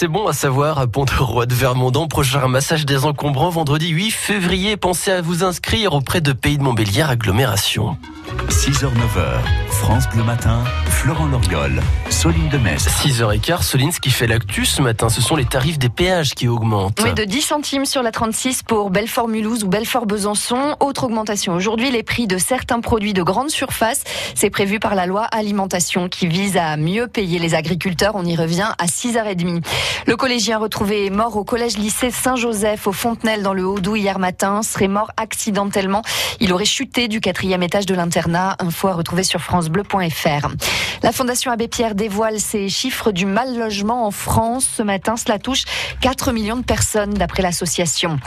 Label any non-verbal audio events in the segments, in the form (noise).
C'est bon à savoir, à Pont-de-Roi de Vermondant, prochain massage des encombrants vendredi 8 février. Pensez à vous inscrire auprès de Pays de Montbéliard Agglomération. 6h-9h, France Bleu Matin, Florent Lorgol, Soline de Metz. 6h15, Soline, ce qui fait l'actu ce matin, ce sont les tarifs des péages qui augmentent. Oui, de 10 centimes sur la 36 pour Belfort-Mulhouse ou Belfort-Besançon. Autre augmentation aujourd'hui, les prix de certains produits de grande surface. C'est prévu par la loi alimentation qui vise à mieux payer les agriculteurs. On y revient à 6h30. Le collégien retrouvé mort au collège-lycée Saint-Joseph au Fontenelle dans le Haut-Doubs hier matin serait mort accidentellement. Il aurait chuté du quatrième étage de l'internat. Info à retrouver sur La Fondation Abbé Pierre dévoile ses chiffres du mal logement en France. Ce matin, cela touche 4 millions de personnes d'après l'association.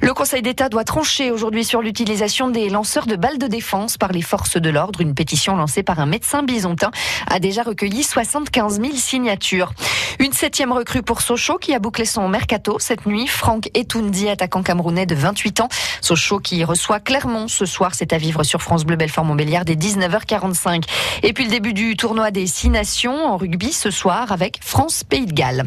Le Conseil d'État doit trancher aujourd'hui sur l'utilisation des lanceurs de balles de défense par les forces de l'ordre. Une pétition lancée par un médecin bisontin a déjà recueilli 75 000 signatures. Une septième recrue pour Sochaux qui a bouclé son mercato cette nuit. Franck Etoundi, attaquant camerounais de 28 ans. Sochaux qui reçoit Clermont ce soir. C'est à vivre sur France Bleu Belfort Montbéliard dès 19h45. Et puis le début du tournoi des six nations en rugby ce soir avec France Pays de Galles.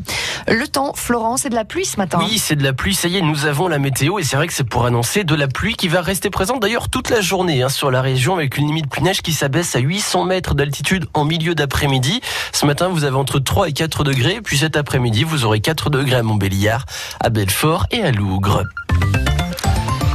Le temps, Florence, c'est de la pluie ce matin. Oui, c'est de la pluie. Ça y est, nous avons la météo et c'est vrai que c'est pour annoncer de la pluie qui va rester présente d'ailleurs toute la journée hein, sur la région avec une limite pluie-neige qui s'abaisse à 800 mètres d'altitude en milieu d'après-midi. Ce matin, vous avez entre 3 et 4 degrés. Puis cet après-midi, vous aurez 4 degrés à Montbéliard, à Belfort et à Lougre.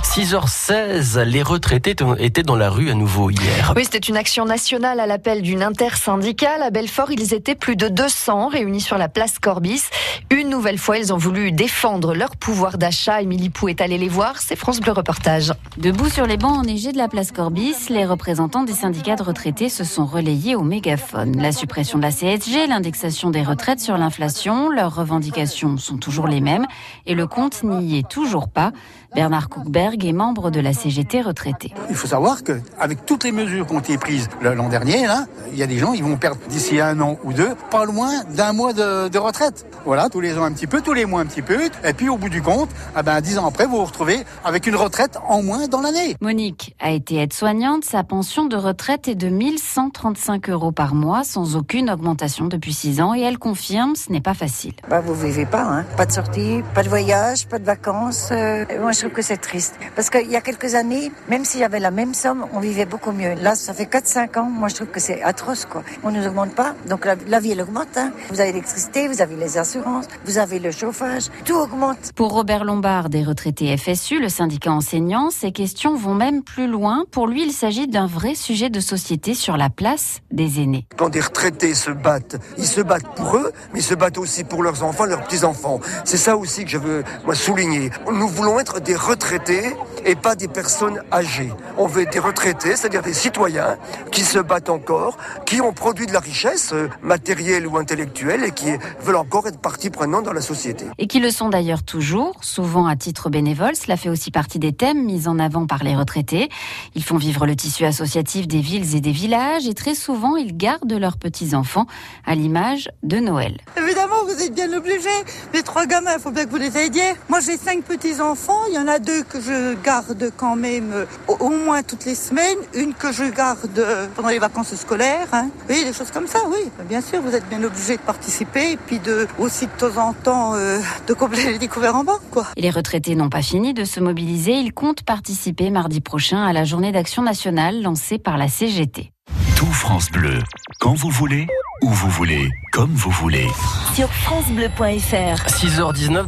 6h16, les retraités étaient dans la rue à nouveau hier. Oui, c'était une action nationale à l'appel d'une intersyndicale. À Belfort, ils étaient plus de 200 réunis sur la place Corbis. Une nouvelle fois, ils ont voulu défendre leur pouvoir d'achat. Émilie Pou est allée les voir. C'est France Bleu Reportage. Debout sur les bancs enneigés de la place Corbis, les représentants des syndicats de retraités se sont relayés au mégaphone. La suppression de la CSG, l'indexation des retraites sur l'inflation, leurs revendications sont toujours les mêmes et le compte n'y est toujours pas. Bernard Cookberg est membre de la CGT retraité. Il faut savoir qu'avec toutes les mesures qui ont été prises l'an dernier, là, il y a des gens, ils vont perdre d'ici un an ou deux, pas loin d'un mois de, de, retraite. Voilà, tous les ans un petit peu, tous les mois un petit peu, et puis au bout du compte, eh ben, dix ans après, vous vous retrouvez avec une retraite en moins dans l'année. Monique a été aide-soignante, sa pension de retraite est de 1135 euros par mois, sans aucune augmentation depuis six ans, et elle confirme, ce n'est pas facile. Bah, vous vivez pas, hein. Pas de sortie, pas de voyage, pas de vacances. Euh, moi, je trouve que c'est triste. Parce qu'il y a quelques années, même s'il y avait la même somme, on vivait beaucoup mieux. Là, ça fait 4-5 ans. Moi, je trouve que c'est atroce, quoi. On ne nous augmente pas. Donc, la, la vie, elle augmente. Hein. Vous avez l'électricité, vous avez les assurances, vous avez le chauffage. Tout augmente. Pour Robert Lombard, des retraités FSU, le syndicat enseignant, ces questions vont même plus loin. Pour lui, il s'agit d'un vrai sujet de société sur la place des aînés. Quand des retraités se battent, ils se battent pour eux, mais ils se battent aussi pour leurs enfants, leurs petits-enfants. C'est ça aussi que je veux, moi, souligner. Nous voulons être des retraités et pas des personnes âgées. On veut des retraités, c'est-à-dire des citoyens qui se battent encore, qui ont produit de la richesse euh, matérielle ou intellectuelle et qui veulent encore être partie prenante dans la société. Et qui le sont d'ailleurs toujours, souvent à titre bénévole. Cela fait aussi partie des thèmes mis en avant par les retraités. Ils font vivre le tissu associatif des villes et des villages et très souvent ils gardent leurs petits-enfants à l'image de Noël. Évidemment, vous êtes bien obligés. Les trois gamins, il faut bien que vous les aidiez. Moi, j'ai cinq petits-enfants. Il y en a deux que je garde quand même au moins toutes les semaines, une que je garde pendant les vacances scolaires. Hein. Oui, des choses comme ça, oui. Bien sûr, vous êtes bien obligé de participer et puis de aussi de temps en temps euh, de combler (laughs) les découvertes en banque, quoi. Et les retraités n'ont pas fini de se mobiliser. Ils comptent participer mardi prochain à la journée d'action nationale lancée par la CGT. Tout France Bleu, quand vous voulez, où vous voulez, comme vous voulez. Sur francebleu.fr. 6h19